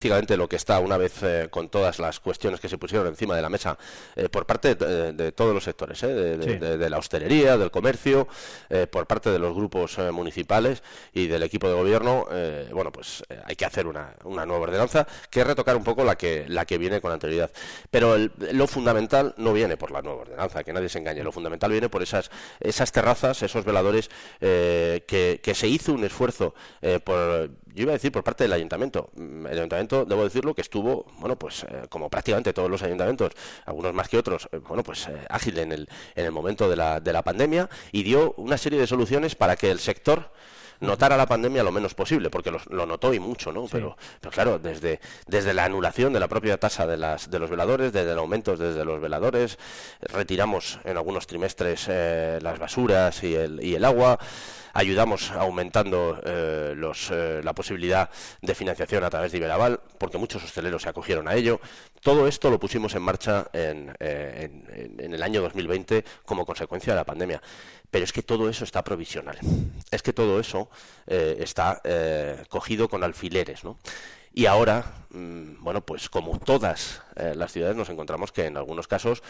prácticamente lo que está una vez eh, con todas las cuestiones que se pusieron encima de la mesa eh, por parte de, todos los sectores, eh, de, la hostelería, del comercio, por parte de los grupos municipales y del equipo de gobierno, bueno, pues hay que hacer una, nueva ordenanza que retocar un poco la que, la que viene con anterioridad. Pero lo fundamental no viene por la nueva ordenanza, que nadie se engañe, lo fundamental viene por esas, esas terrazas, esos veladores que, que, se hizo un esfuerzo por, yo iba a decir por parte del ayuntamiento. El ayuntamiento debo decirlo, que estuvo, bueno, pues eh, como prácticamente todos los ayuntamientos, algunos más que otros, eh, bueno, pues eh, ágil en el, en el momento de la, de la pandemia y dio una serie de soluciones para que el sector notara la pandemia lo menos posible, porque lo, notó y mucho, ¿no? Pero, pero, claro, desde, desde la anulación de la propia tasa de, las, de los veladores, desde el aumento desde los veladores, retiramos en algunos trimestres las basuras y el, y el agua ayudamos aumentando eh, los, eh, la posibilidad de financiación a través de Iberaval, porque muchos hosteleros se acogieron a ello. Todo esto lo pusimos en marcha en, eh, en, el año 2020 como consecuencia de la pandemia. Pero es que todo eso está provisional. Es que todo eso está cogido con alfileres, ¿no? Y ahora, mm, bueno, pues como todas eh, las ciudades nos encontramos que en algunos casos,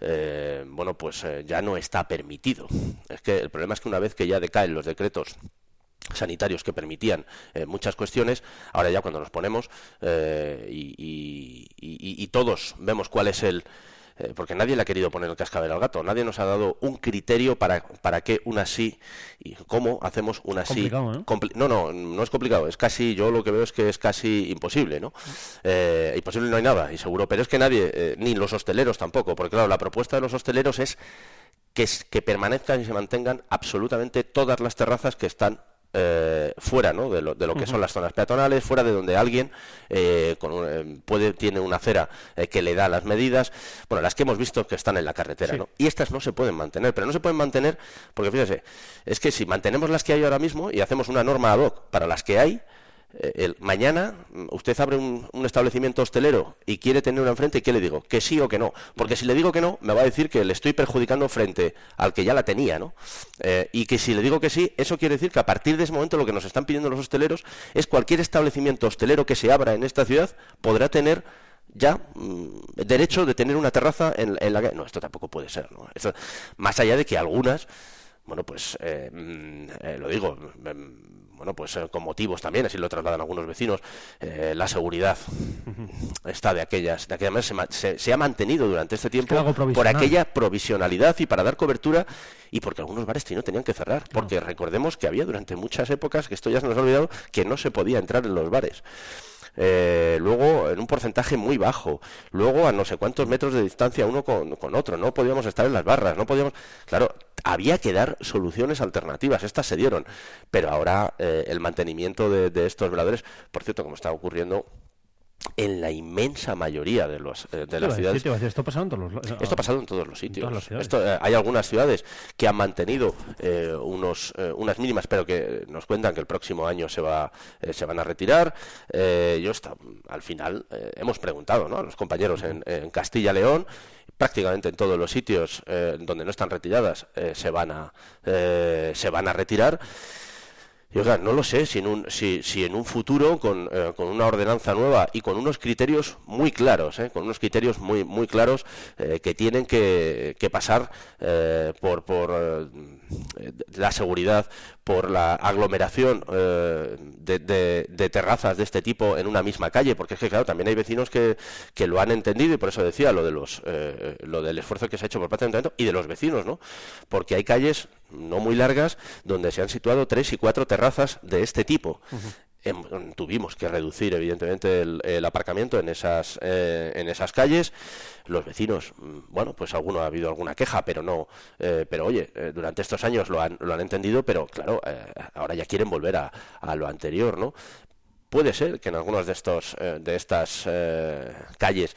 eh, bueno, pues eh, ya no está permitido. Es que el problema es que una vez que ya decaen los decretos sanitarios que permitían muchas cuestiones, ahora ya cuando nos ponemos y, todos vemos cuál es el, eh, porque nadie le ha querido poner el cascabel al gato, nadie nos ha dado un criterio para, para que una sí, y cómo hacemos una sí. ¿no? no, no, no es complicado, es casi, yo lo que veo es que es casi imposible, ¿no? Eh, imposible no hay nada, y seguro, pero es que nadie, eh, ni los hosteleros tampoco, porque claro, la propuesta de los hosteleros es que, que permanezcan y se mantengan absolutamente todas las terrazas que están eh, fuera ¿no? de, lo, de lo que son las zonas peatonales, fuera de donde alguien eh, eh, puede tiene una acera que le da las medidas, bueno, las que hemos visto que están en la carretera, ¿no? Y estas no se pueden mantener, pero no se pueden mantener porque fíjese, es que si mantenemos las que hay ahora mismo y hacemos una norma ad hoc para las que hay, eh, el, mañana usted abre un, establecimiento hostelero y quiere tener una enfrente, ¿y qué le digo? Que sí o que no. Porque si le digo que no, me va a decir que le estoy perjudicando frente al que ya la tenía, ¿no? Eh, y que si le digo que sí, eso quiere decir que a partir de ese momento lo que nos están pidiendo los hosteleros es cualquier establecimiento hostelero que se abra en esta ciudad podrá tener ya mm, derecho de tener una terraza en, la que... No, esto tampoco puede ser, ¿no? más allá de que algunas, bueno, pues eh, mm, lo digo mm, bueno, pues eh, con motivos también, así lo trasladan algunos vecinos, eh, la seguridad está de aquellas, de aquella manera se, ha mantenido durante este tiempo por aquella provisionalidad y para dar cobertura y porque algunos bares no tenían que cerrar, porque recordemos que había durante muchas épocas, que esto ya se nos ha olvidado, que no se podía entrar en los bares. Eh, luego en un porcentaje muy bajo, luego a no sé cuántos metros de distancia uno con, otro, no podíamos estar en las barras, no podíamos, claro, había que dar soluciones alternativas, estas se dieron, pero ahora eh, el mantenimiento de, de estos veladores, por cierto, como está ocurriendo en la inmensa mayoría de, los, eh, de las ciudades. esto ha pasado en todos los, esto ha pasado en todos los sitios. esto, eh, hay algunas ciudades que han mantenido eh, unos, unas mínimas, pero que nos cuentan que el próximo año se, va, se van a retirar. yo está, al final hemos preguntado ¿no? a los compañeros en, en Castilla-León prácticamente en todos los sitios donde no están retiradas se van a se van a retirar y oiga, no lo sé, si en un, si, en un futuro, con, eh, con, una ordenanza nueva y con unos criterios muy claros, eh, con unos criterios muy, claros eh, que tienen que, pasar por, por la seguridad, por la aglomeración de, terrazas de este tipo en una misma calle, porque es que, claro, también hay vecinos que, que lo han entendido y por eso decía lo, de los, lo del esfuerzo que se ha hecho por parte del Ayuntamiento y de los vecinos, ¿no? Porque hay calles no muy largas, donde se han situado tres y cuatro terrazas de este tipo. Em, tuvimos que reducir, evidentemente, el, aparcamiento en esas, eh, en esas calles. Los vecinos, mm, bueno, pues alguno ha habido alguna queja, pero no. Eh, pero oye, eh, durante estos años lo han, lo han entendido, pero claro, ahora ya quieren volver a, a lo anterior, ¿no? Puede ser que en algunas de estos de estas calles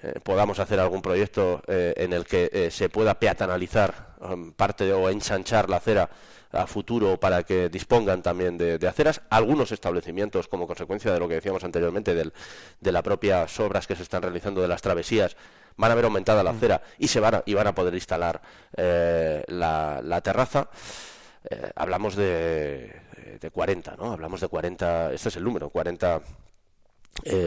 eh, podamos hacer algún proyecto eh, en el que eh, se pueda peatonalizar um, parte o ensanchar la acera a futuro para que dispongan también de, aceras. Algunos establecimientos, como consecuencia de lo que decíamos anteriormente, de las propias obras que se están realizando de las travesías, van a ver aumentada la mm. acera y, se van, a, y van a poder instalar la, la, terraza. hablamos de, de 40, ¿no? Hablamos de 40, este es el número, 40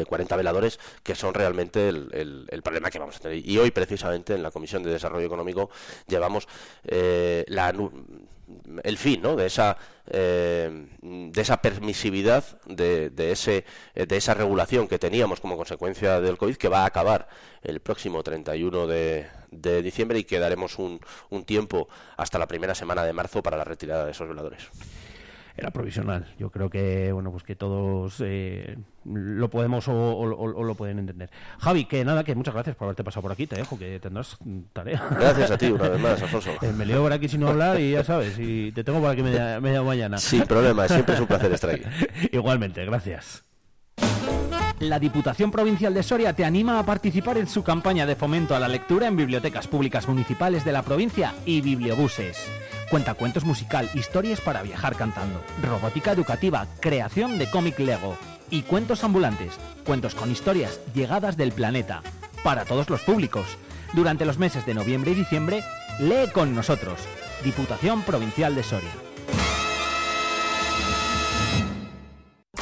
40 veladores que son realmente el, problema que vamos a tener. Y hoy, precisamente, en la Comisión de Desarrollo Económico llevamos la el fin ¿no? de esa eh, de esa permisividad de, de, ese de esa regulación que teníamos como consecuencia del covid que va a acabar el próximo 31 de, de diciembre y que daremos un, un tiempo hasta la primera semana de marzo para la retirada de esos veladores era provisional. Yo creo que bueno pues que todos eh, lo podemos o, lo pueden entender. Javi, que nada, que muchas gracias por haberte pasado por aquí. Te dejo que tendrás tarea. Gracias a ti una vez más, Alfonso. Eh, me leo por aquí sin hablar y ya sabes, y te tengo por aquí media, media mañana. Sin problema, siempre es un placer estar aquí. Igualmente, gracias. La Diputación Provincial de Soria te anima a participar en su campaña de fomento a la lectura en bibliotecas públicas municipales de la provincia y bibliobuses. Cuentacuentos musical, historias para viajar cantando, robótica educativa, creación de cómic Lego y cuentos ambulantes, cuentos con historias llegadas del planeta, para todos los públicos. Durante los meses de noviembre y diciembre, lee con nosotros. Diputación Provincial de Soria.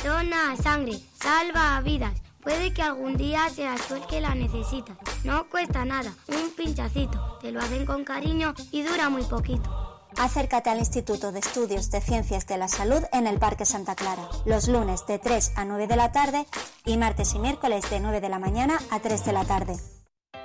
Dona sangre, salva vidas. Puede que algún día seas tú el que la necesitas. No cuesta nada, un pinchacito. Te lo hacen con cariño y dura muy poquito. Acércate al Instituto de Estudios de Ciencias de la Salud en el Parque Santa Clara, los lunes de 3 a 9 de la tarde y martes y miércoles de 9 de la mañana a 3 de la tarde.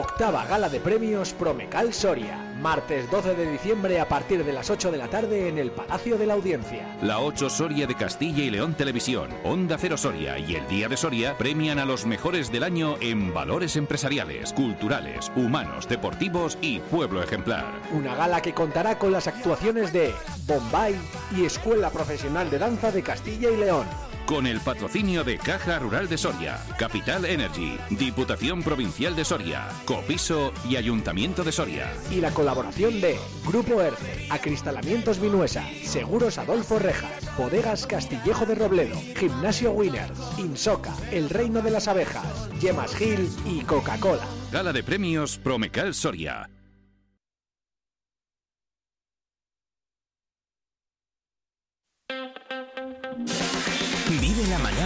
Octava gala de premios Promecal Soria. Martes 12 de diciembre a partir de las 8 de la tarde en el Palacio de la Audiencia. La 8 Soria de Castilla y León Televisión, Onda Cero Soria y el Día de Soria premian a los mejores del año en valores empresariales, culturales, humanos, deportivos y pueblo ejemplar. Una gala que contará con las actuaciones de Bombay y Escuela Profesional de Danza de Castilla y León con el patrocinio de Caja Rural de Soria, Capital Energy, Diputación Provincial de Soria, Copiso y Ayuntamiento de Soria. Y la colaboración de Grupo ERCE, Acristalamientos Vinuesa, Seguros Adolfo Rejas, Bodegas Castillejo de Robledo, Gimnasio Winners, Insoca, El Reino de las Abejas, Yemas Gil y Coca-Cola. Gala de premios Promecal Soria.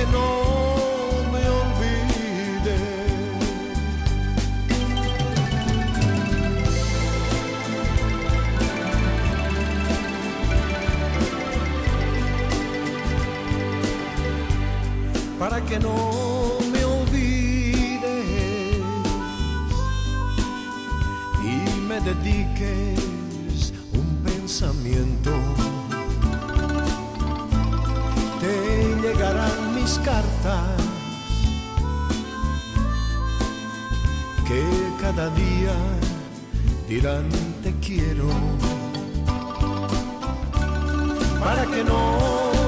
que no me olvide. Para que no me olvides y me dediques un pensamiento. Te llegará cartas que cada día dirán te quiero para que no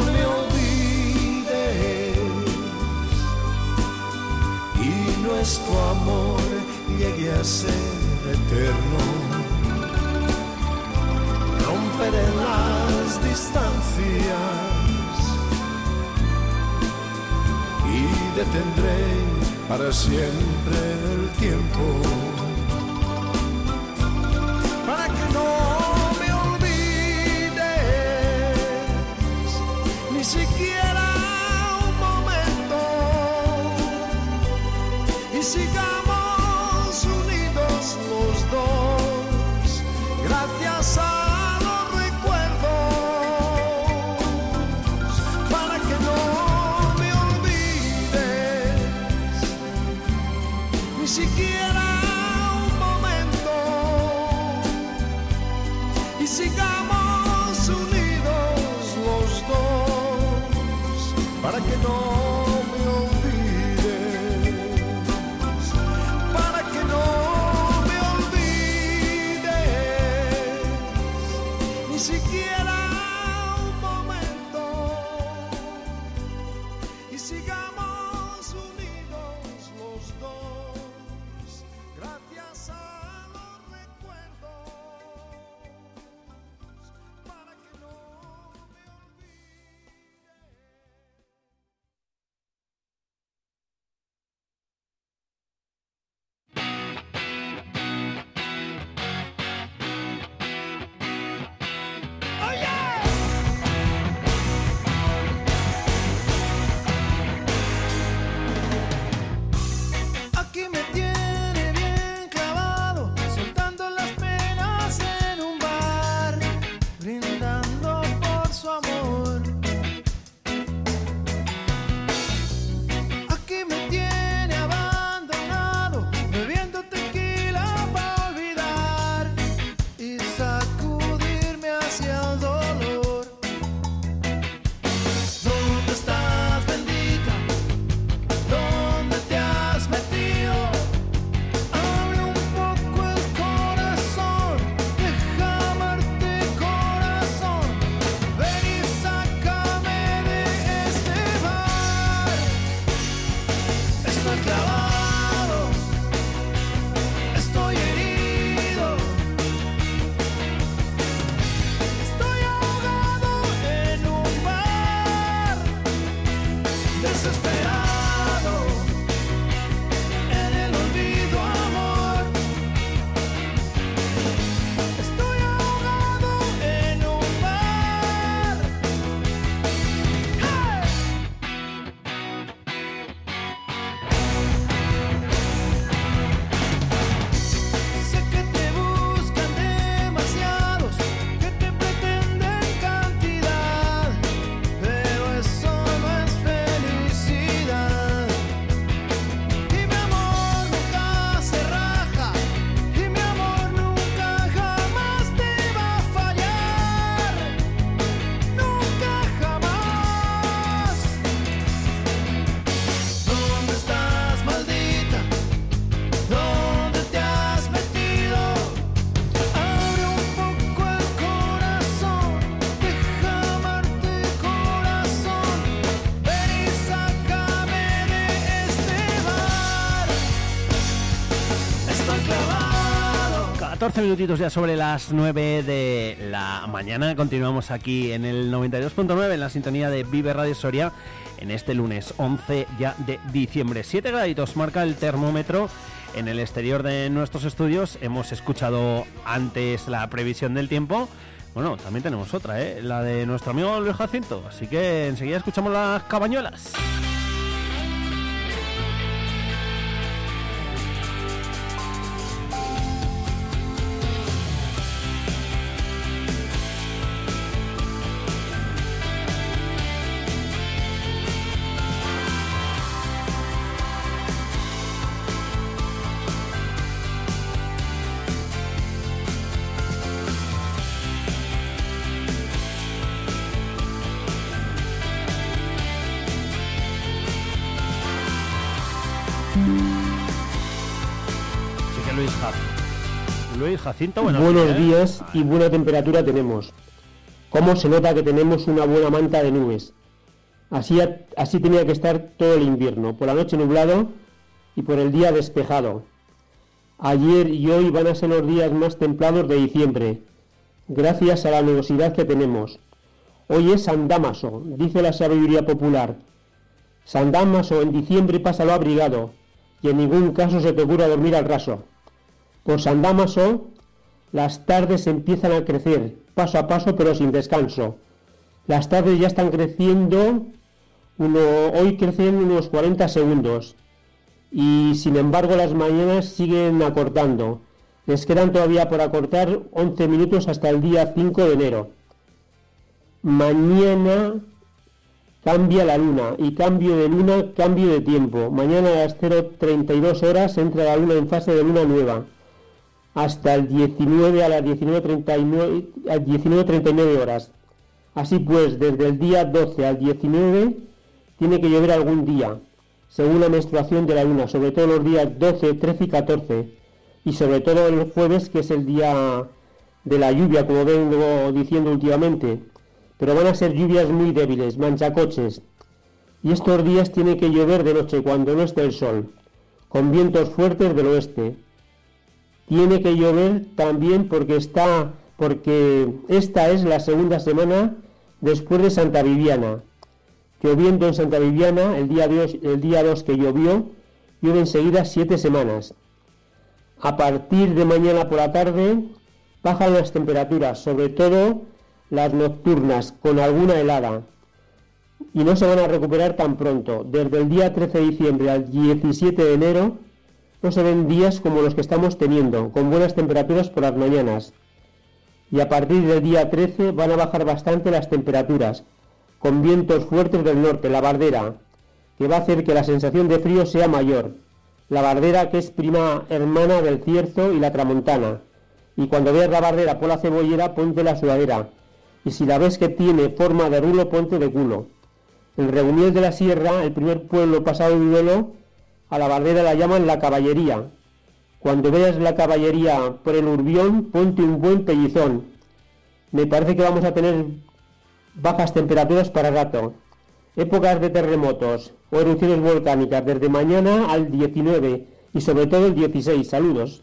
me olvides. Y nuestro amor llegue a ser eterno. Romperé las distancias. detendré para siempre el tiempo. she. 14 minutitos ya sobre las 9 de la mañana. Continuamos aquí en el 92.9 en la sintonía de Vive Radio Soria en este lunes 11 ya de diciembre. 7 graditos marca el termómetro en el exterior de nuestros estudios. Hemos escuchado antes la previsión del tiempo. Bueno, también tenemos otra, ¿eh? la de nuestro amigo Luis Jacinto. Así que enseguida escuchamos las cabañuelas. Luis Jacinto, buenos, Buenos días y buena temperatura tenemos. ¿Cómo se nota que tenemos una buena manta de nubes? Así, así tenía que estar todo el invierno, por la noche nublado y por el día despejado. Ayer y hoy van a ser los días más templados de diciembre, gracias a la nubosidad que tenemos. Hoy es San Dámaso, dice la sabiduría popular. San Dámaso en diciembre pásalo abrigado y en ningún caso se te ocurra dormir al raso. Por San Dámaso las tardes empiezan a crecer, paso a paso pero sin descanso. Las tardes ya están creciendo, hoy crecen unos 40 segundos y sin embargo las mañanas siguen acortando. Les quedan todavía por acortar 11 minutos hasta el día 5 de enero. Mañana cambia la luna y cambio de luna, cambio de tiempo. Mañana a las 0.32 horas entra la luna en fase de luna nueva. Hasta el 19 a las 19.39 a 19.39 horas. Así pues, desde el día 12 al 19 tiene que llover algún día, según la menstruación de la luna, sobre todo los días 12, 13 y 14, y sobre todo el jueves, que es el día de la lluvia, como vengo diciendo últimamente. Pero van a ser lluvias muy débiles, manchacoches. Y estos días tiene que llover de noche cuando no esté el sol, con vientos fuertes del oeste. Tiene que llover también porque está porque esta es la segunda semana después de Santa Viviana. Lloviendo en Santa Viviana, el día 2, el día 2 que llovió, llueve enseguida siete semanas. A partir de mañana por la tarde bajan las temperaturas, sobre todo las nocturnas, con alguna helada. Y no se van a recuperar tan pronto. Desde el día 13 de diciembre al 17 de enero no se ven días como los que estamos teniendo, con buenas temperaturas por las mañanas y a partir del día 13 van a bajar bastante las temperaturas, con vientos fuertes del norte, la bardera, que va a hacer que la sensación de frío sea mayor. La bardera que es prima hermana del cierzo y la tramontana. Y cuando veas la bardera por la cebollera, ponte la sudadera. Y si la ves que tiene forma de rulo, ponte de culo. En Reunión de la Sierra, el primer pueblo pasado de duelo, a la bardera la llaman la caballería, cuando veas la caballería por el urbión, ponte un buen pellizón. Me parece que vamos a tener bajas temperaturas para rato. Épocas de terremotos o erupciones volcánicas desde mañana al 19 y sobre todo el 16. Saludos.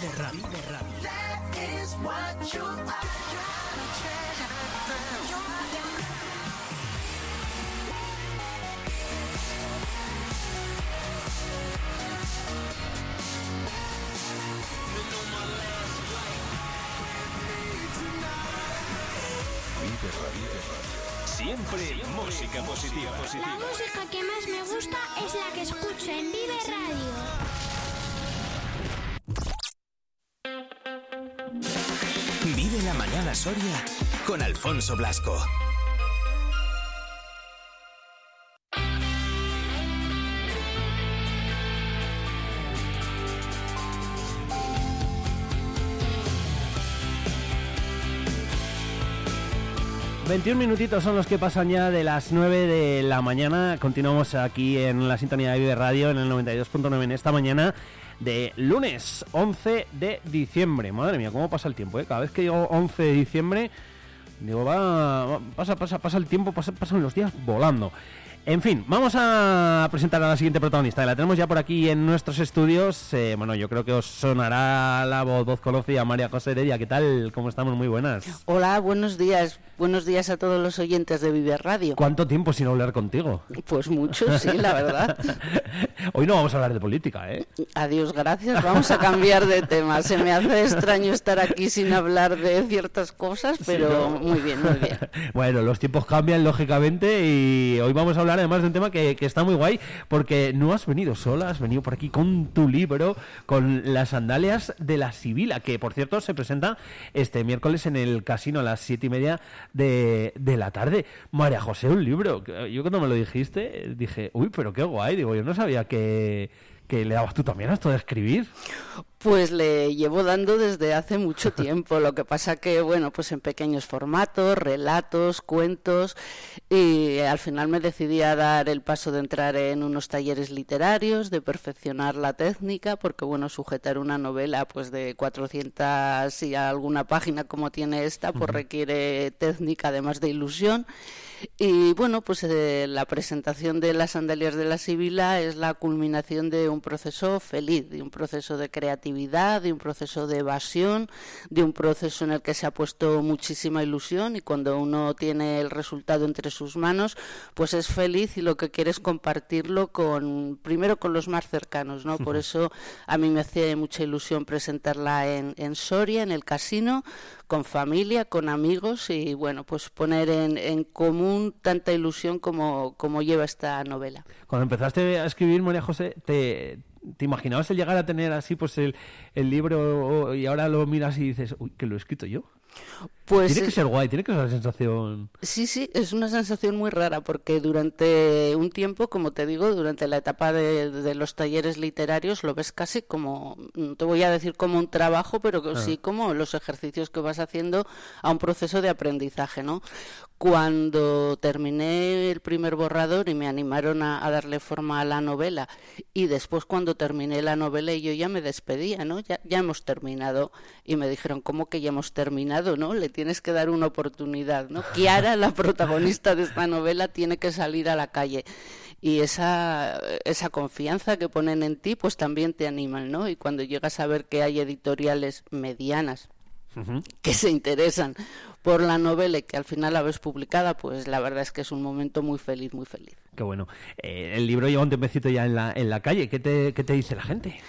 Vive Radio. That is what you are. Siempre, Siempre música positiva, positiva. La música que más me gusta es la que escucho en Vive Radio. Mañana Soria con Alfonso Blasco. ...21 minutitos son los que pasan ya de las 9 de la mañana. Continuamos aquí en la sintonía de Vive Radio en el 92.9 en esta mañana de lunes 11 de diciembre. Madre mía, cómo pasa el tiempo, ¿eh? Cada vez que digo 11 de diciembre, digo, va, pasa, pasa, pasa el tiempo, pasa- pasan los días volando. En fin, vamos a presentar a la siguiente protagonista. La tenemos ya por aquí en nuestros estudios. Eh, bueno, yo creo que os sonará la voz, voz conocida, María José Heredia. ¿Qué tal? ¿Cómo estamos? Muy buenas. Hola, buenos días. Buenos días a todos los oyentes de Vive Radio. ¿Cuánto tiempo sin hablar contigo? Pues mucho, sí, la verdad. Hoy no vamos a hablar de política, ¿eh? Adiós, gracias. Vamos a cambiar de tema. Se me hace extraño estar aquí sin hablar de ciertas cosas, pero ¿no? muy bien, muy bien. Bueno, los tiempos cambian lógicamente y hoy vamos a hablar además de un tema que, que está muy guay porque no has venido sola, has venido por aquí con tu libro, con las sandalias de la Sibila, que por cierto se presenta este miércoles en el casino a las siete y media de, de la tarde. María José, un libro. Yo cuando me lo dijiste dije, uy, pero qué guay, digo, yo no sabía que, que le dabas tú también a esto de escribir. Pues le llevo dando desde hace mucho tiempo. Lo que pasa que, bueno, pues en pequeños formatos, relatos, cuentos, y al final me decidí a dar el paso de entrar en unos talleres literarios, de perfeccionar la técnica, porque, bueno, sujetar una novela pues de 400 y alguna página como tiene esta, pues requiere técnica además de ilusión. Y bueno, pues eh, la presentación de las sandalias de la Sibila es la culminación de un proceso feliz, de un proceso de creatividad, de un proceso de evasión, de un proceso en el que se ha puesto muchísima ilusión y cuando uno tiene el resultado entre sus manos, pues es feliz y lo que quiere es compartirlo con, primero con los más cercanos, ¿no? Por eso a mí me hacía mucha ilusión presentarla en, en Soria, en el casino, con familia, con amigos y bueno, pues poner en, en común tanta ilusión como, como lleva esta novela. Cuando empezaste a escribir, María José, ¿te, imaginabas el llegar a tener así pues el, el libro y ahora lo miras y dices, uy, que lo he escrito yo? Pues tiene que ser guay, tiene que ser la sensación... Sí, sí, es una sensación muy rara porque durante un tiempo, como te digo, durante la etapa de, de los talleres literarios lo ves casi como, no te voy a decir como un trabajo, pero que Ah. sí como los ejercicios que vas haciendo a un proceso de aprendizaje, ¿no? Cuando terminé el primer borrador y me animaron a, a darle forma a la novela y después cuando terminé la novela y yo ya me despedía, ¿no? Ya, ya hemos terminado y me dijeron, ¿cómo que ya hemos terminado, no? Le tienes que dar una oportunidad, ¿no? Kiara, la protagonista de esta novela, tiene que salir a la calle y esa, esa confianza que ponen en ti, pues también te animan, ¿no? Y cuando llegas a ver que hay editoriales medianas que se interesan por la novela y que al final la ves publicada, pues la verdad es que es un momento muy feliz, muy feliz. Qué bueno. Eh, el libro lleva un tiempecito ya en la, en la calle. ¿Qué te, qué te dice la gente?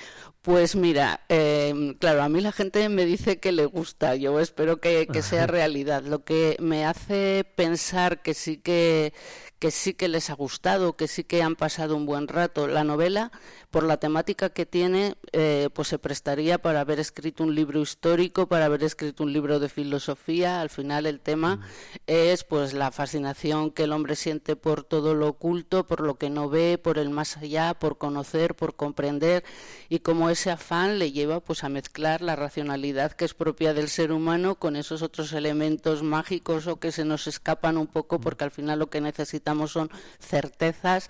Pues mira, eh, claro, a mí la gente me dice que le gusta, yo espero que, que sea realidad. Lo que me hace pensar que sí que, que sí que les ha gustado, que sí que han pasado un buen rato. La novela, por la temática que tiene, eh, pues se prestaría para haber escrito un libro histórico, para haber escrito un libro de filosofía. Al final el tema es pues la fascinación que el hombre siente por todo lo oculto, por lo que no ve, por el más allá, por conocer, por comprender y cómo ese afán le lleva pues a mezclar la racionalidad que es propia del ser humano con esos otros elementos mágicos o que se nos escapan un poco porque al final lo que necesitamos son certezas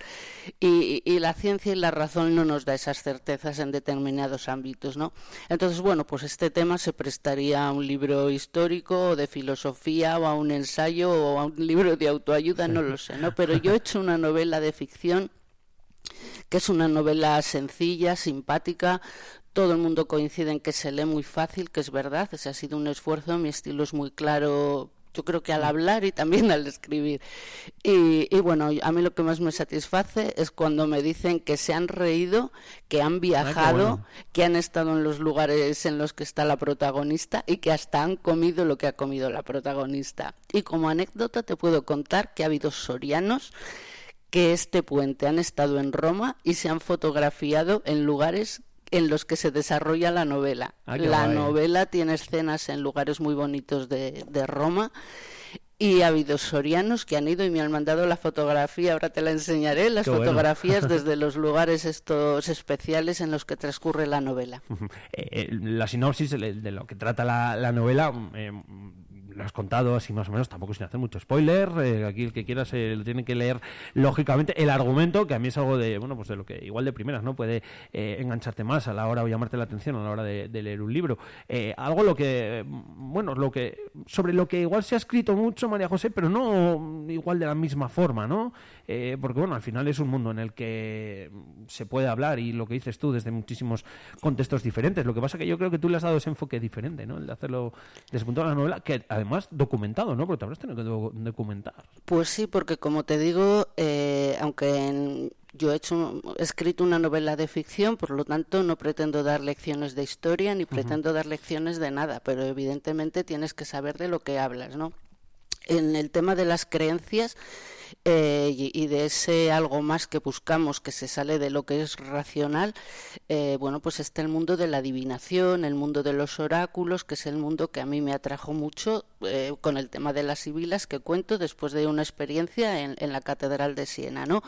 y, la ciencia y la razón no nos da esas certezas en determinados ámbitos, ¿no? Entonces, bueno, pues este tema se prestaría a un libro histórico o de filosofía o a un ensayo o a un libro de autoayuda, no lo sé, ¿no? Pero yo he hecho una novela de ficción que es una novela sencilla, simpática. Todo el mundo coincide en que se lee muy fácil, que es verdad, ese ha sido un esfuerzo, mi estilo es muy claro, yo creo que al hablar y también al escribir. Y, y, bueno, a mí lo que más me satisface es cuando me dicen que se han reído, que han viajado, bueno. que han estado en los lugares en los que está la protagonista y que hasta han comido lo que ha comido la protagonista. Y como anécdota te puedo contar que ha habido sorianos que este puente han estado en Roma y se han fotografiado en lugares en los que se desarrolla la novela. Ah, la guay. novela tiene escenas en lugares muy bonitos de, de Roma y ha habido sorianos que han ido y me han mandado la fotografía, ahora te la enseñaré, las Qué bueno. fotografías desde los lugares estos especiales en los que transcurre la novela. Eh, la sinopsis de de lo que trata la, la novela eh, lo has contado así más o menos, tampoco sin hacer mucho spoiler. eh, aquí el que quiera se lo tiene que leer lógicamente. El argumento, que a mí es algo de, bueno, pues de lo que igual de primeras, ¿no? Puede eh, engancharte más a la hora o llamarte la atención a la hora de, leer un libro. Eh, algo lo que, bueno, lo que, sobre lo que igual se ha escrito mucho María José, pero no igual de la misma forma, ¿no? Eh, porque bueno, al final es un mundo en el que se puede hablar y lo que dices tú desde muchísimos contextos diferentes. Lo que pasa que yo creo que tú le has dado ese enfoque diferente, ¿no? El de hacerlo desde el punto de la novela, que además documentado, ¿no? Porque te habrás tenido que do- documentar. Pues sí, porque como te digo, eh, aunque en- yo he, hecho, he escrito una novela de ficción, por lo tanto no pretendo dar lecciones de historia ni pretendo dar lecciones de nada, pero evidentemente tienes que saber de lo que hablas, ¿no? En el tema de las creencias eh, y, y de ese algo más que buscamos que se sale de lo que es racional, eh, bueno, pues está el mundo de la adivinación, el mundo de los oráculos, que es el mundo que a mí me atrajo mucho eh, con el tema de las sibilas que cuento después de una experiencia en, en la Catedral de Siena, ¿no?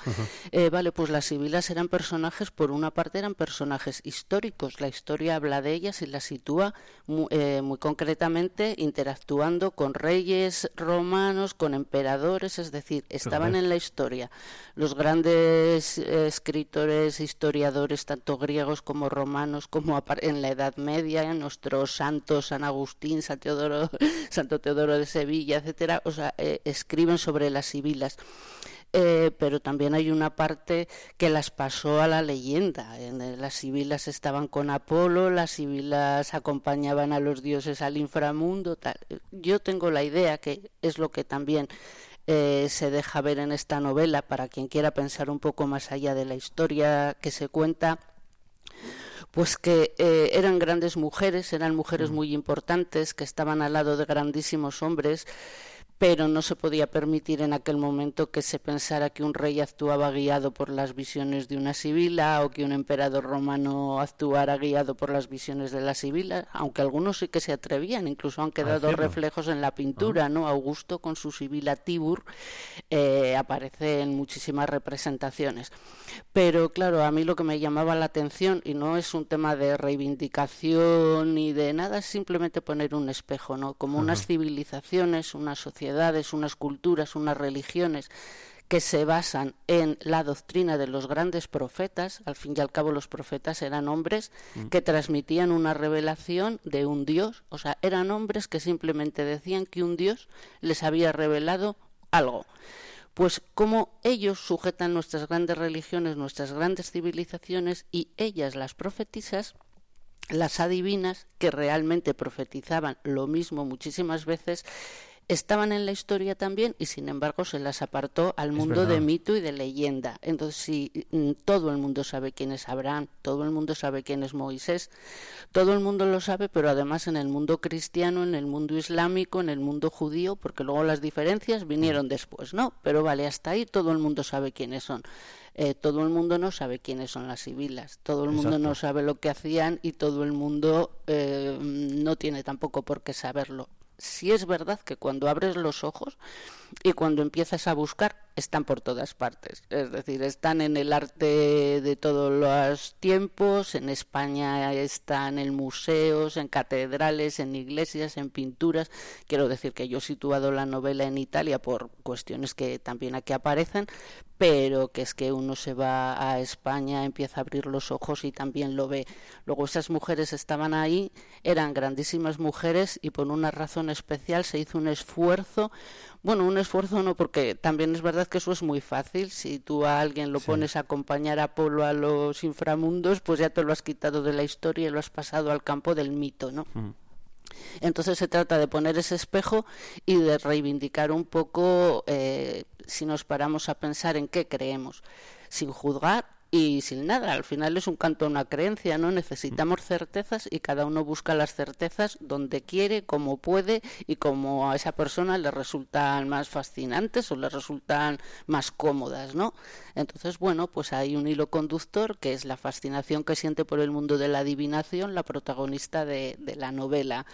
Eh, vale, pues las sibilas eran personajes, por una parte eran personajes históricos, la historia habla de ellas y las sitúa mu- eh, muy, concretamente interactuando con reyes romanos, con emperadores, es decir, estaban en la historia los grandes eh, escritores, historiadores, tanto griegos como romanos, como en la Edad Media, nuestros santos, San Agustín, San Teodoro, Santo Teodoro de Sevilla, etcétera, o sea, eh, escriben sobre las sibilas. Eh, pero también hay una parte que las pasó a la leyenda. En, las sibilas estaban con Apolo, las sibilas acompañaban a los dioses al inframundo. Tal. Yo tengo la idea que es lo que también eh, se deja ver en esta novela para quien quiera pensar un poco más allá de la historia que se cuenta pues que eh, eran grandes mujeres, eran mujeres muy importantes, que estaban al lado de grandísimos hombres, pero no se podía permitir en aquel momento que se pensara que un rey actuaba guiado por las visiones de una sibila o que un emperador romano actuara guiado por las visiones de la sibila, aunque algunos sí que se atrevían, incluso han quedado reflejos en la pintura, ¿no? Augusto con su sibila Tibur eh, aparece en muchísimas representaciones. Pero claro, a mí lo que me llamaba la atención, y no es un tema de reivindicación ni de nada, es simplemente poner un espejo, ¿no? Como unas Ajá. civilizaciones, unas sociedades, unas culturas, unas religiones que se basan en la doctrina de los grandes profetas, al fin y al cabo los profetas eran hombres Mm. que transmitían una revelación de un Dios, o sea, eran hombres que simplemente decían que un Dios les había revelado algo. Pues como ellos sujetan nuestras grandes religiones, nuestras grandes civilizaciones y ellas las profetisas, las adivinas que realmente profetizaban lo mismo muchísimas veces, estaban en la historia también y sin embargo se las apartó al mundo de mito y de leyenda. Entonces, si mm, todo el mundo sabe quién es Abraham, todo el mundo sabe quién es Moisés, todo el mundo lo sabe, pero además en el mundo cristiano, en el mundo islámico, en el mundo judío, porque luego las diferencias vinieron después, ¿no? Pero vale, hasta ahí todo el mundo sabe quiénes son. Eh, todo el mundo no sabe quiénes son las sibilas, todo el mundo no sabe lo que hacían y todo el mundo eh, no tiene tampoco por qué saberlo. Si es verdad que cuando abres los ojos y cuando empiezas a buscar, están por todas partes. Es decir, están en el arte de todos los tiempos, en España están en museos, en catedrales, en iglesias, en pinturas. Quiero decir que yo he situado la novela en Italia por cuestiones que también aquí aparecen, pero que es que uno se va a España, empieza a abrir los ojos y también lo ve. Luego esas mujeres estaban ahí, eran grandísimas mujeres y por una razón especial se hizo un esfuerzo, bueno, un esfuerzo no, porque también es verdad que eso es muy fácil, si tú a alguien lo pones a acompañar a Apolo a los inframundos, pues ya te lo has quitado de la historia y lo has pasado al campo del mito, ¿no? Mm. Entonces se trata de poner ese espejo y de reivindicar un poco, eh, si nos paramos a pensar en qué creemos, sin juzgar y sin nada. Al final es un canto a una creencia, ¿no? Necesitamos certezas y cada uno busca las certezas donde quiere, como puede y como a esa persona le resultan más fascinantes o le resultan más cómodas, ¿no? Entonces, bueno, pues hay un hilo conductor que es la fascinación que siente por el mundo de la adivinación la protagonista de, de la novela.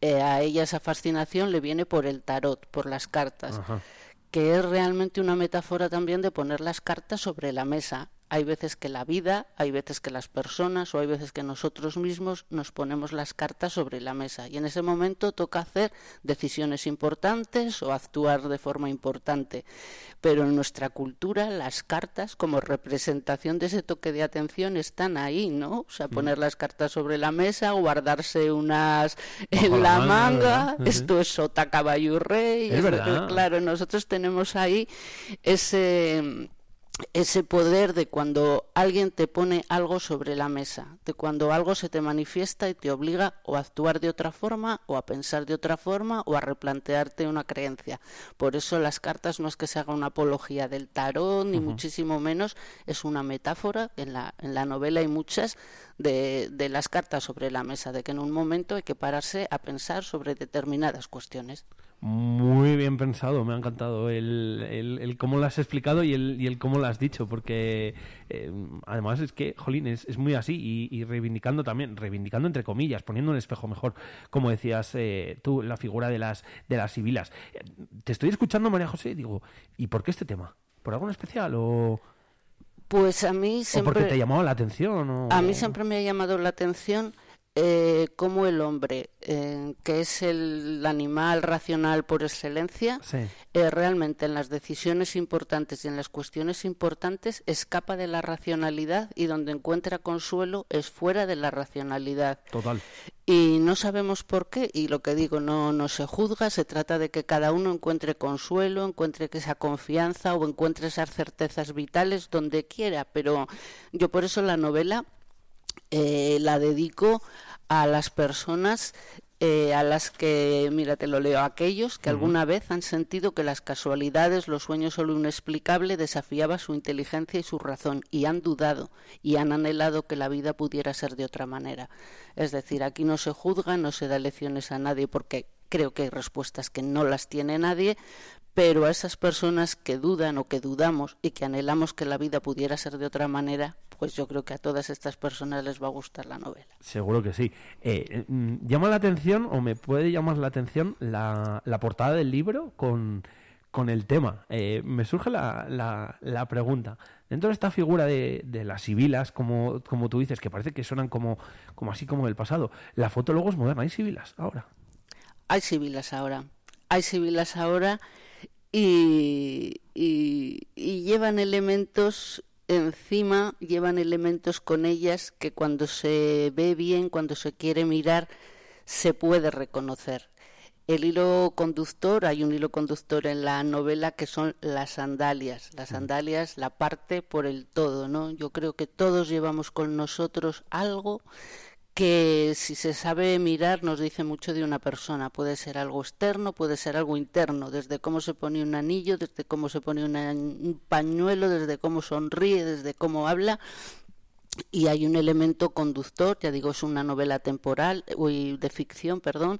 Eh, a ella esa fascinación le viene por el tarot, por las cartas. que es realmente una metáfora también de poner las cartas sobre la mesa. Hay veces que la vida, hay veces que las personas o hay veces que nosotros mismos nos ponemos las cartas sobre la mesa y en ese momento toca hacer decisiones importantes o actuar de forma importante. Pero en nuestra cultura las cartas como representación de ese toque de atención están ahí, ¿no? O sea, poner las cartas sobre la mesa, guardarse unas en la la manga, esto es sota, caballo rey. Es es- verdad. Claro, nosotros tenemos ahí ese ese poder de cuando alguien te pone algo sobre la mesa, de cuando algo se te manifiesta y te obliga o a actuar de otra forma, o a pensar de otra forma, o a replantearte una creencia. Por eso las cartas no es que se haga una apología del tarot, ni muchísimo menos, es una metáfora, en la, en la novela hay muchas, de, de las cartas sobre la mesa, de que en un momento hay que pararse a pensar sobre determinadas cuestiones. Muy bien pensado, me ha encantado el, el, el cómo lo has explicado y el, y el cómo lo has dicho, porque eh, además es que, jolín, es, es muy así y, y reivindicando también, reivindicando entre comillas, poniendo un espejo mejor, como decías eh, tú, la figura de las, de las sibilas. Eh, Te estoy escuchando, María José, y digo, ¿y por qué este tema? ¿Por algo en especial o, Pues a mí o siempre... porque te llamaba la atención? O... A mí siempre me ha llamado la atención eh, cómo el hombre, eh, que es el animal racional por excelencia, Sí. eh, realmente en las decisiones importantes y en las cuestiones importantes escapa de la racionalidad y donde encuentra consuelo es fuera de la racionalidad. Total. Y no sabemos por qué, y lo que digo, no, no se juzga, se trata de que cada uno encuentre consuelo, encuentre esa confianza o encuentre esas certezas vitales donde quiera, pero yo por eso la novela eh, la dedico a las personas eh, a las que, mira, te lo leo, aquellos que alguna vez han sentido que las casualidades, los sueños o lo inexplicable desafiaba su inteligencia y su razón y han dudado y han anhelado que la vida pudiera ser de otra manera. Es decir, aquí no se juzga, no se da lecciones a nadie porque creo que hay respuestas que no las tiene nadie, pero a esas personas que dudan o que dudamos y que anhelamos que la vida pudiera ser de otra manera, pues yo creo que a todas estas personas les va a gustar la novela. Seguro que sí. Eh, mm, llama la atención, o me puede llamar la atención, la, la portada del libro con, con el tema. Eh, me surge la, la, la pregunta. Dentro de esta figura de, de las sibilas, como, como tú dices, que parece que suenan como, como así como del pasado, la foto luego es moderna. ¿Hay sibilas ahora? Hay sibilas ahora, hay sibilas ahora y, y, y llevan elementos encima, llevan elementos con ellas que cuando se ve bien, cuando se quiere mirar, se puede reconocer. El hilo conductor, hay un hilo conductor en la novela que son las sandalias. Las sandalias, la parte por el todo, ¿no? Yo creo que todos llevamos con nosotros algo que si se sabe mirar nos dice mucho de una persona. Puede ser algo externo, puede ser algo interno, desde cómo se pone un anillo, desde cómo se pone una- un pañuelo, desde cómo sonríe, desde cómo habla. Y hay un elemento conductor, ya digo, es una novela temporal, uy, de ficción, perdón,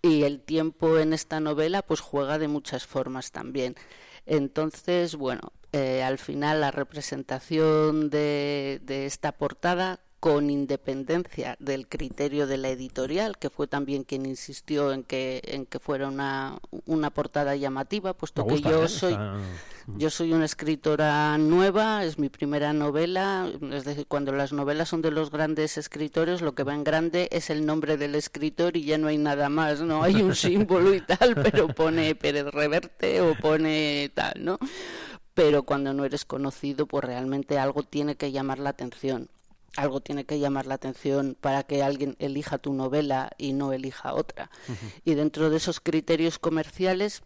y el tiempo en esta novela pues juega de muchas formas también. Entonces, bueno, eh, al final la representación de, de esta portada con independencia del criterio de la editorial, que fue también quien insistió en que, en que fuera una, una portada llamativa, puesto que yo ¿eh? soy Está- yo soy una escritora nueva, es mi primera novela, es decir, cuando las novelas son de los grandes escritores, lo que va en grande es el nombre del escritor y ya no hay nada más, ¿no? Hay un símbolo y tal, pero pone Pérez Reverte o pone tal, ¿no? Pero cuando no eres conocido, pues realmente algo tiene que llamar la atención. Algo tiene que llamar la atención para que alguien elija tu novela y no elija otra. Y dentro de esos criterios comerciales,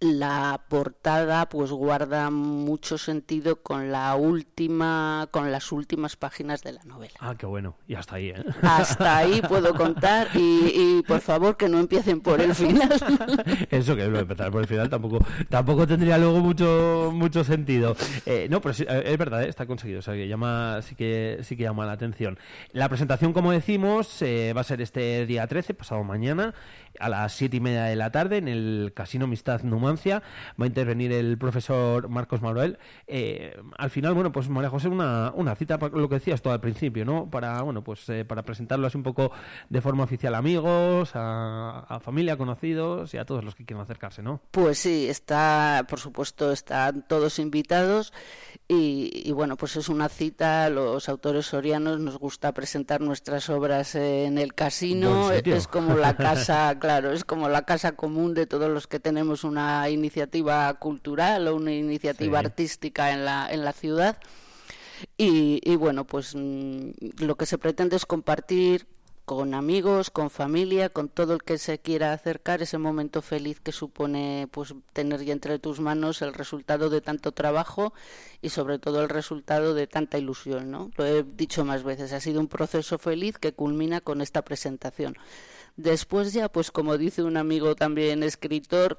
la portada pues guarda mucho sentido con la última con las últimas páginas de la novela Ah, qué bueno. Y hasta ahí, ¿eh? hasta ahí puedo contar y, y, por favor que no empiecen por el final Eso que de empezar por el final tampoco tampoco tendría luego mucho mucho sentido. Eh, no, pero sí, eh, es verdad, eh, está conseguido, o sea que llama sí que sí que llama la atención. La presentación, como decimos, eh, va a ser este día 13, pasado mañana, a las siete y media de la tarde en el Casino Amistad Numancia. Va a intervenir el profesor Marcos Maruel. Eh, al final, bueno, pues María José, una, una cita, para lo que decías tú al principio, ¿no? Para, bueno, pues eh, para presentarlo así un poco de forma oficial a amigos, a, a familia, conocidos y a todos los que quieran acercarse, ¿no? Pues sí, está, por supuesto, están todos invitados y, y, bueno, pues es una cita. Los autores sorianos nos gusta presentar nuestras obras en el casino. Es como la casa, claro, es como la casa común de todos los que tenemos una iniciativa cultural o una iniciativa Sí. artística en la, en la ciudad. Y, y bueno, pues mm, lo que se pretende es compartir con amigos, con familia, con todo el que se quiera acercar ese momento feliz que supone pues tener ya entre tus manos el resultado de tanto trabajo y sobre todo el resultado de tanta ilusión, ¿no? Lo he dicho más veces, ha sido un proceso feliz que culmina con esta presentación. Después ya, pues como dice un amigo también escritor,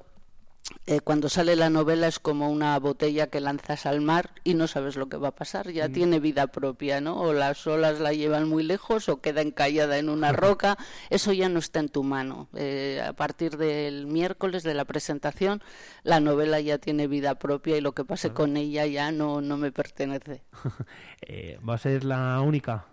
eh, cuando sale la novela es como una botella que lanzas al mar y no sabes lo que va a pasar, ya tiene vida propia, ¿no? O las olas la llevan muy lejos o queda encallada en una roca, eso ya no está en tu mano. Eh, a partir del miércoles de la presentación, la novela ya tiene vida propia y lo que pase con ella ya no, no me pertenece. Eh, ¿Va a ser la única?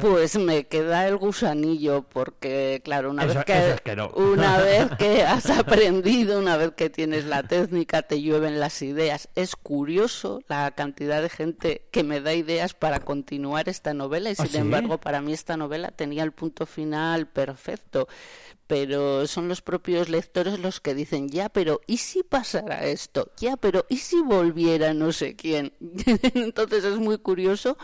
Pues me queda el gusanillo porque, claro, una Eso- vez que eso es que no. una vez que has aprendido, una vez que tienes la técnica, te llueven las ideas. Es curioso la cantidad de gente que me da ideas para continuar esta novela y ¿Ah, sin sí? embargo para mí esta novela tenía el punto final perfecto. Pero son los propios lectores los que dicen, ya, pero ¿y si pasara esto? Ya, pero ¿y si volviera no sé quién? Entonces es muy curioso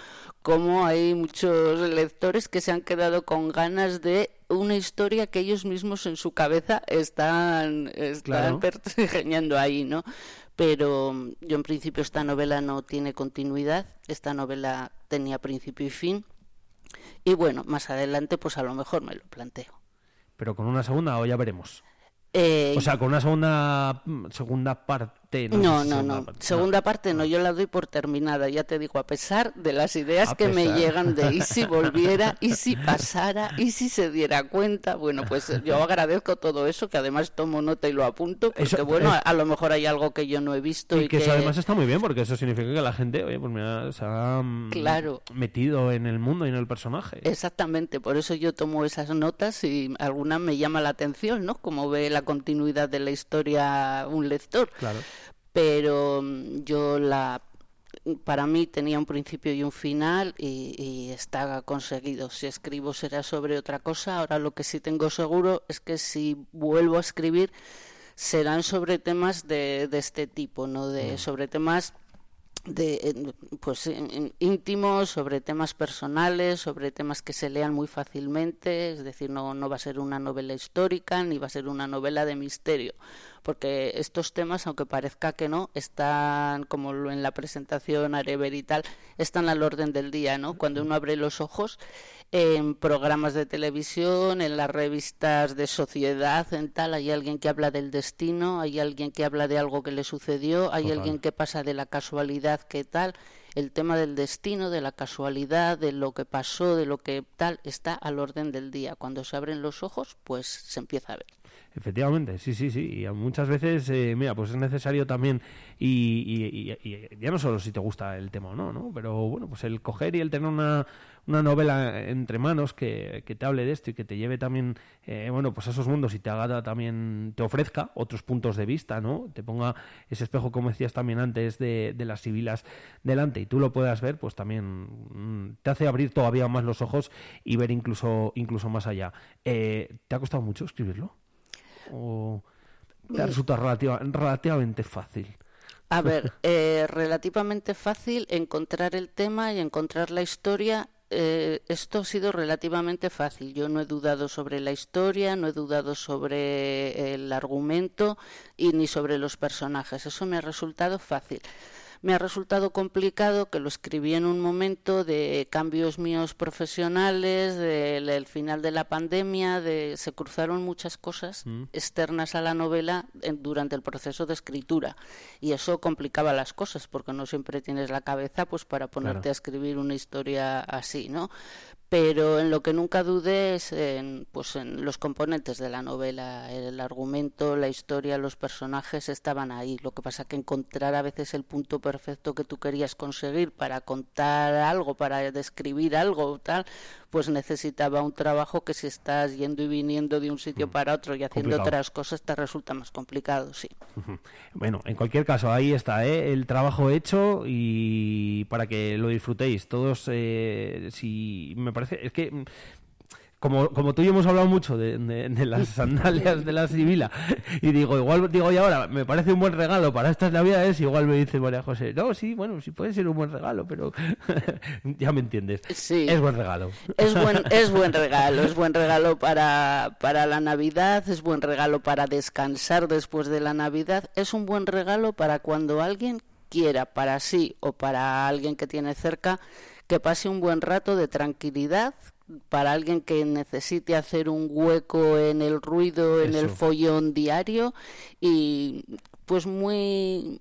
cómo hay muchos lectores que se han quedado con ganas de una historia que ellos mismos en su cabeza están, están Claro. ahí, ¿no? Pero yo en principio esta novela no tiene continuidad, esta novela tenía principio y fin. Y bueno, más adelante pues a lo mejor me lo planteo. Pero con una segunda o ya veremos. Eh, O sea, con una segunda mm, segunda parte. No, no, no. parte, Segunda parte no, yo la doy por terminada, ya te digo, a pesar de las ideas A que me llegan de y si volviera, y si pasara, y si se diera cuenta. Bueno, pues yo agradezco todo eso, que además tomo nota y lo apunto, porque Eso- bueno, es- a, a lo mejor hay algo que yo no he visto y, Y que eso además está muy bien porque eso significa que la gente, oye, pues mira, se ha mm, Claro. metido en el mundo y en el personaje. Exactamente, por eso yo tomo esas notas y alguna me llama la atención, ¿no? Como ve la continuidad de la historia un lector. Claro. Pero mm, yo la para mí tenía un principio y un final y, y está conseguido. Si escribo será sobre otra cosa. Ahora lo que sí tengo seguro es que si vuelvo a escribir serán sobre temas de, de este tipo, ¿no? De, Sobre temas de pues íntimos sobre temas personales sobre temas que se lean muy fácilmente es decir no no va a ser una novela histórica ni va a ser una novela de misterio porque estos temas aunque parezca que no están como en la presentación Arever y tal están al orden del día no cuando uno abre los ojos en programas de televisión, en las revistas de sociedad, en tal, hay alguien que habla del destino, hay alguien que habla de algo que le sucedió, hay Total. alguien que pasa de la casualidad que tal. El tema del destino, de la casualidad, de lo que pasó, de lo que tal, está al orden del día. Cuando se abren los ojos, pues se empieza a ver. Efectivamente, sí, sí, sí. Y muchas veces, eh, mira, pues es necesario también, y, y- y- y ya no solo si te gusta el tema o no, ¿no? Pero bueno, pues el coger y el tener una, una novela entre manos que, que te hable de esto y que te lleve también, eh, bueno, pues a esos mundos y te haga también, te ofrezca otros puntos de vista, ¿no? Te ponga ese espejo, como decías también antes, de, de las sibilas delante y tú lo puedas ver, pues también mm, te hace abrir todavía más los ojos y ver incluso, incluso más allá. Eh, ¿Te ha costado mucho escribirlo? ¿O te relativa- relativamente fácil? A ver, eh, relativamente fácil encontrar el tema y encontrar la historia eh, esto ha sido relativamente fácil. Yo no he dudado sobre la historia, no he dudado sobre el argumento y ni sobre los personajes. Eso me ha resultado fácil me ha resultado complicado que lo escribí en un momento de cambios míos profesionales, del final de la pandemia, de se cruzaron muchas cosas Mm. externas a la novela en- durante el proceso de escritura y eso complicaba las cosas porque no siempre tienes la cabeza pues para ponerte Claro. a escribir una historia así, ¿no? Pero en lo que nunca dudé es en, pues en los componentes de la novela, el argumento, la historia, los personajes estaban ahí. Lo que pasa que encontrar a veces el punto perfecto que tú querías conseguir para contar algo, para describir algo, tal, pues necesitaba un trabajo que si estás yendo y viniendo de un sitio para otro y haciendo Complicado. otras cosas te resulta más complicado, sí. Bueno, en cualquier caso, ahí está, ¿eh? el trabajo hecho y para que lo disfrutéis. Todos, eh, si me parece, es que mm, como, como tú y yo hemos hablado mucho de, de- de las sandalias de la Sibila, y digo, igual digo, y ahora, me parece un buen regalo para estas navidades, igual me dice María José, no, sí, bueno, sí puede ser un buen regalo, pero ya me entiendes. Sí. Es buen regalo. Es buen, es buen regalo, es buen regalo para, para la Navidad, es buen regalo para descansar después de la Navidad, es un buen regalo para cuando alguien quiera, para sí o para alguien que tiene cerca, que pase un buen rato de tranquilidad, para alguien que necesite hacer un hueco en el ruido, en el follón diario y pues muy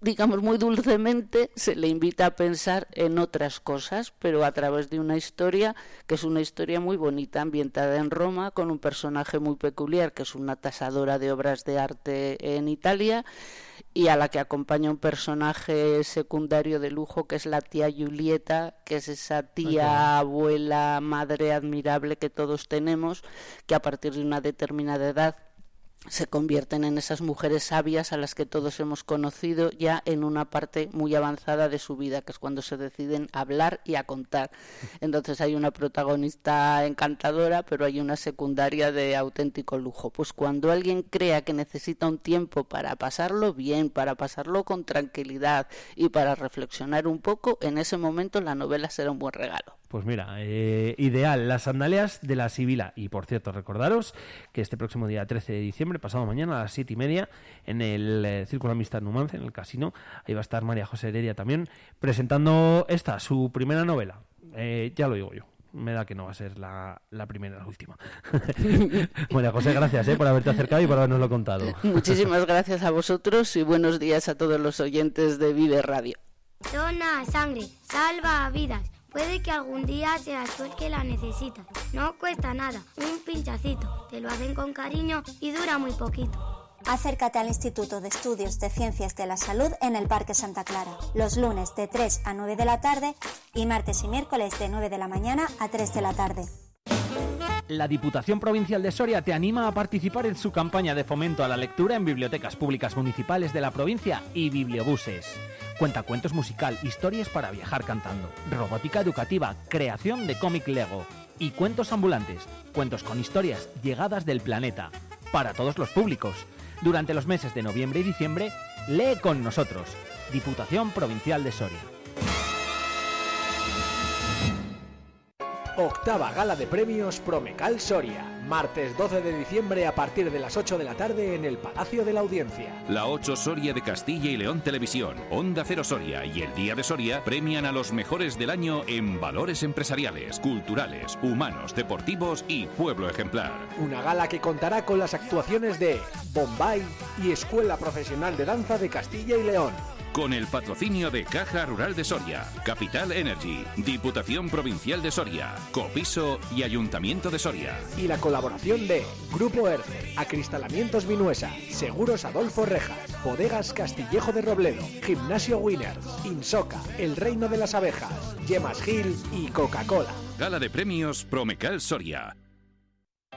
digamos muy dulcemente se le invita a pensar en otras cosas, pero a través de una historia que es una historia muy bonita, ambientada en Roma, con un personaje muy peculiar, que es una tasadora de obras de arte en Italia, y a la que acompaña un personaje secundario de lujo, que es la tía Julieta, que es esa tía, abuela, madre admirable que todos tenemos, que a partir de una determinada edad se convierten en esas mujeres sabias a las que todos hemos conocido ya en una parte muy avanzada de su vida, que es cuando se deciden a hablar y a contar. Entonces hay una protagonista encantadora, pero hay una secundaria de auténtico lujo. Pues cuando alguien crea que necesita un tiempo para pasarlo bien, para pasarlo con tranquilidad y para reflexionar un poco, en ese momento la novela será un buen regalo. Pues mira, eh, ideal, las sandalias de la Sibila. Y por cierto, recordaros que este próximo día 13 de diciembre, pasado mañana a las 7 y media, en el eh, Círculo Amistad Numance, en el casino, ahí va a estar María José Heredia también, presentando esta, su primera novela. Eh, ya lo digo yo. Me da que no va a ser la, la primera la última. María José, gracias eh, por haberte acercado y por habernoslo contado. Muchísimas gracias a vosotros y buenos días a todos los oyentes de Vive Radio. Dona sangre, salva vidas. Puede que algún día seas tú el que la necesitas. No cuesta nada, un pinchacito. Te lo hacen con cariño y dura muy poquito. Acércate al Instituto de Estudios de Ciencias de la Salud en el Parque Santa Clara, los lunes de 3 a 9 de la tarde y martes y miércoles de 9 de la mañana a 3 de la tarde. La Diputación Provincial de Soria te anima a participar en su campaña de fomento a la lectura en bibliotecas públicas municipales de la provincia y bibliobuses. Cuentacuentos musical, historias para viajar cantando, robótica educativa, creación de cómic Lego y cuentos ambulantes, cuentos con historias llegadas del planeta, para todos los públicos. Durante los meses de noviembre y diciembre, lee con nosotros. Diputación Provincial de Soria. Octava gala de premios Promecal Soria. Martes 12 de diciembre a partir de las 8 de la tarde en el Palacio de la Audiencia. La 8 Soria de Castilla y León Televisión, Onda Cero Soria y el Día de Soria premian a los mejores del año en valores empresariales, culturales, humanos, deportivos y pueblo ejemplar. Una gala que contará con las actuaciones de Bombay y Escuela Profesional de Danza de Castilla y León. Con el patrocinio de Caja Rural de Soria, Capital Energy, Diputación Provincial de Soria, Copiso y Ayuntamiento de Soria. Y la colaboración de Grupo ERCE, Acristalamientos Vinuesa, Seguros Adolfo Rejas, Bodegas Castillejo de Robledo, Gimnasio Winners, Insoca, El Reino de las Abejas, Yemas Gil y Coca-Cola. Gala de Premios Promecal Soria.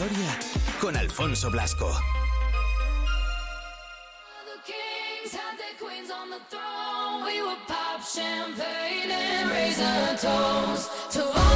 Soria con Alfonso Blasco. We pop champagne and raisin toast to all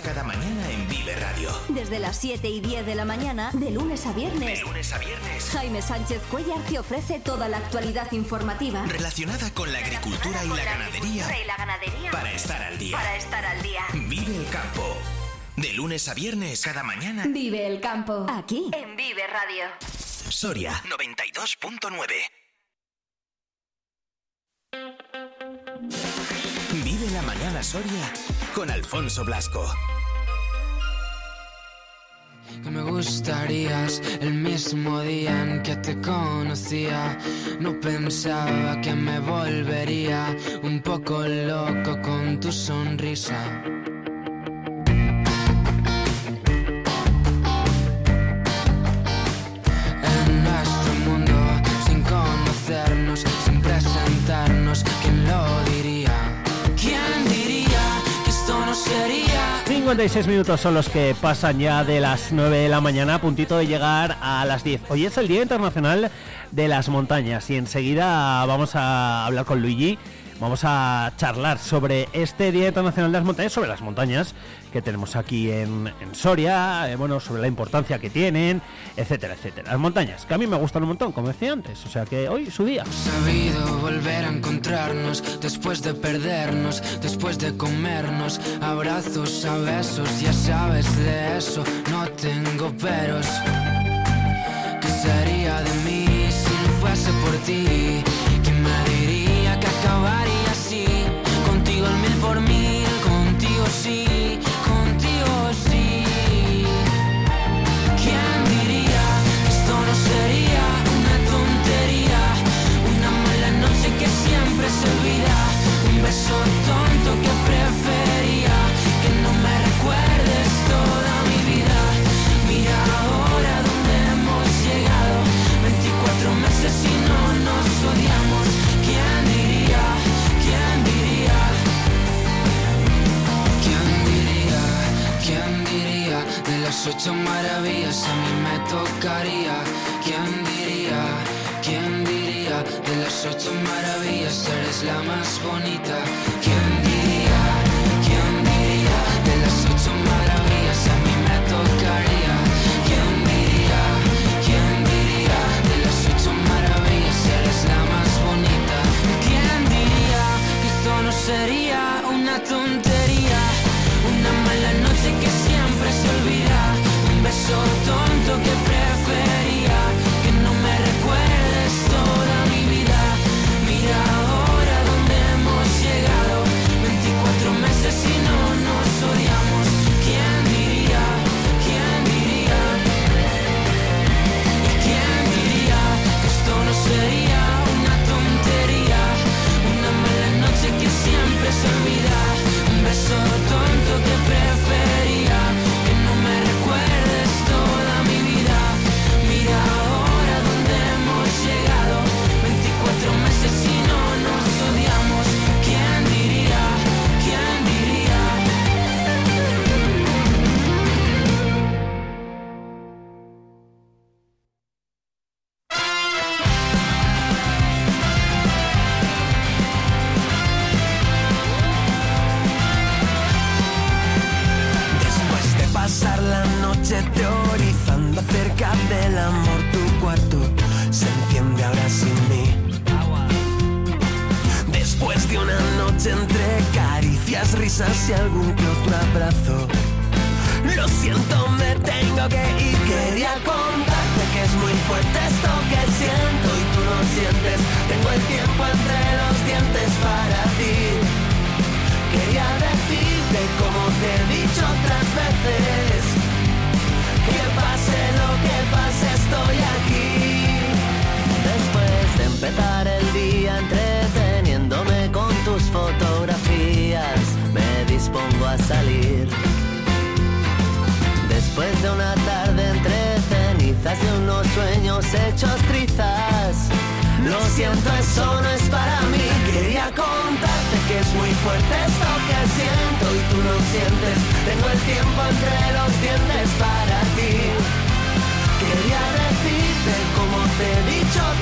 cada mañana en Vive Radio. Desde las 7 y 10 de la mañana, de lunes a viernes. Jaime Sánchez Cuellar te ofrece toda la actualidad informativa relacionada con la agricultura y la, ganadería. Y la ganadería. Para estar al día. Para estar al día. Vive el campo. De lunes a viernes, cada mañana. Vive el campo. Aquí. En Vive Radio. Soria 92.9. Vive la mañana Soria con Alfonso Blasco. Que me gustarías el mismo día en que te conocía. No pensaba que me volvería un poco loco con tu sonrisa. 56 minutos son los que pasan ya de las 9 de la mañana, a puntito de llegar a las 10. Hoy es el Día Internacional de las Montañas y enseguida vamos a hablar con Luigi charlar sobre este Día Internacional de las Montañas, sobre las montañas que tenemos aquí en, Soria, eh, bueno, sobre la importancia que tienen, etcétera, etcétera. Las montañas, que a mí me gustan un montón, como decía antes, o sea que hoy su día. a a besos, ya sabes de eso, no tengo peros. ¿Qué sería de mí si no fuese por ti? ¿Quién me diría que acabaría Un beso tonto que prefería que no me recuerdes toda mi vida. Mira ahora dónde hemos llegado. 24 meses y no nos odiamos. ¿Quién diría? ¿Quién diría? ¿Quién diría? ¿Quién diría? De las ocho maravillas a mí me tocaría. ¿Quién diría? ¿Quién diría? Las ocho maravillas eres la más bonita. ¿Quién diría? ¿Quién diría? De las ocho maravillas a mí me tocaría. ¿Quién diría? ¿Quién diría? De las ocho maravillas eres la más bonita. ¿Quién diría que esto no sería una tontería? Una mala noche que siempre se olvida. Un beso tonto que prefería